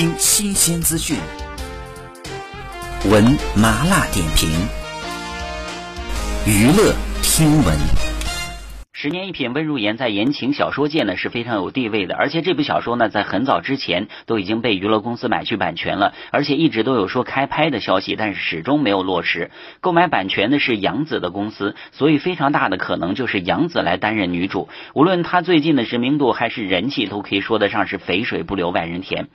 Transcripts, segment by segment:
听新鲜资讯，闻麻辣点评，娱乐听闻。十年一品温如言在言情小说界呢是非常有地位的，而且这部小说呢在很早之前都已经被娱乐公司买去版权了，而且一直都有说开拍的消息，但是始终没有落实。购买版权的是杨紫的公司，所以非常大的可能就是杨紫来担任女主。无论她最近的知名度还是人气，都可以说得上是肥水不流外人田。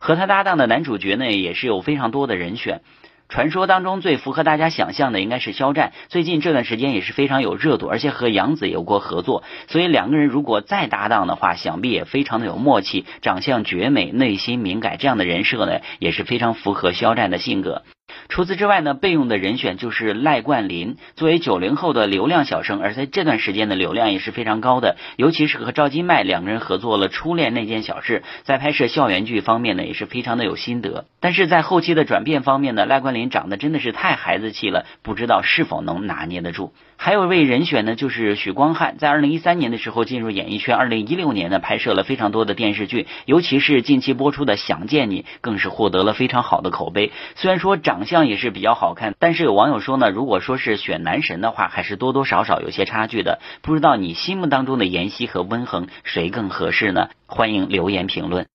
和他搭档的男主角呢也是有非常多的人选。传说当中最符合大家想象的应该是肖战，最近这段时间也是非常有热度，而且和杨紫有过合作，所以两个人如果再搭档的话，想必也非常的有默契。长相绝美，内心敏感，这样的人设呢，也是非常符合肖战的性格。除此之外呢，备用的人选就是赖冠霖，作为九零后的流量小生，而在这段时间的流量也是非常高的，尤其是和赵今麦两个人合作了《初恋那件小事》，在拍摄校园剧方面呢，也是非常的有心得。但是在后期的转变方面呢，赖冠霖长得真的是太孩子气了，不知道是否能拿捏得住。还有一位人选呢，就是许光汉，在二零一三年的时候进入演艺圈，二零一六年呢拍摄了非常多的电视剧，尤其是近期播出的《想见你》，更是获得了非常好的口碑。虽然说长相也是比较好看，但是有网友说呢，如果说是选男神的话，还是多多少少有些差距的。不知道你心目当中的妍希和温恒谁更合适呢？欢迎留言评论。